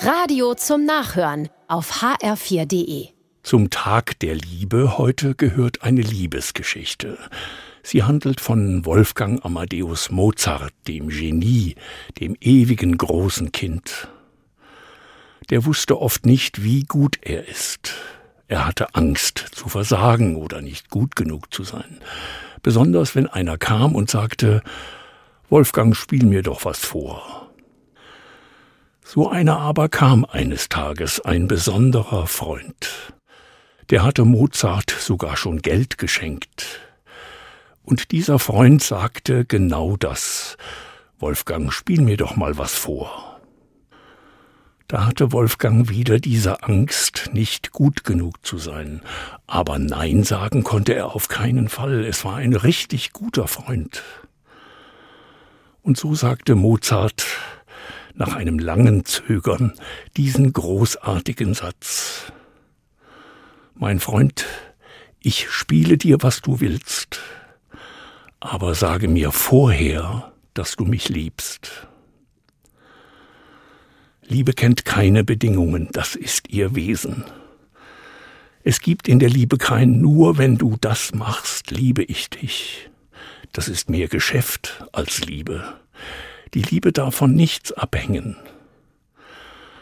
Radio zum Nachhören auf hr4.de. Zum Tag der Liebe heute gehört eine Liebesgeschichte. Sie handelt von Wolfgang Amadeus Mozart, dem Genie, dem ewigen großen Kind. Der wusste oft nicht, wie gut er ist. Er hatte Angst zu versagen oder nicht gut genug zu sein. Besonders wenn einer kam und sagte, Wolfgang, spiel mir doch was vor. So einer aber kam eines Tages ein besonderer Freund. Der hatte Mozart sogar schon Geld geschenkt. Und dieser Freund sagte genau das. Wolfgang, spiel mir doch mal was vor. Da hatte Wolfgang wieder diese Angst, nicht gut genug zu sein. Aber Nein sagen konnte er auf keinen Fall. Es war ein richtig guter Freund. Und so sagte Mozart nach einem langen Zögern diesen großartigen Satz. Mein Freund, ich spiele dir, was du willst, aber sage mir vorher, dass du mich liebst. Liebe kennt keine Bedingungen, das ist ihr Wesen. Es gibt in der Liebe kein nur wenn du das machst, liebe ich dich. Das ist mehr Geschäft als Liebe. Die Liebe darf von nichts abhängen.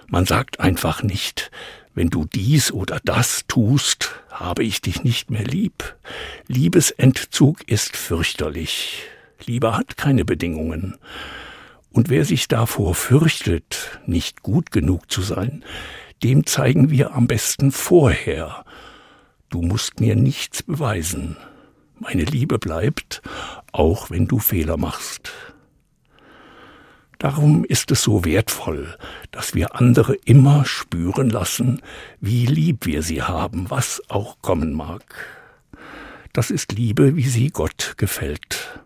Man sagt einfach nicht, wenn du dies oder das tust, habe ich dich nicht mehr lieb. Liebesentzug ist fürchterlich. Liebe hat keine Bedingungen. Und wer sich davor fürchtet, nicht gut genug zu sein, dem zeigen wir am besten vorher. Du musst mir nichts beweisen. Meine Liebe bleibt, auch wenn du Fehler machst. Darum ist es so wertvoll, dass wir andere immer spüren lassen, wie lieb wir sie haben, was auch kommen mag. Das ist Liebe, wie sie Gott gefällt.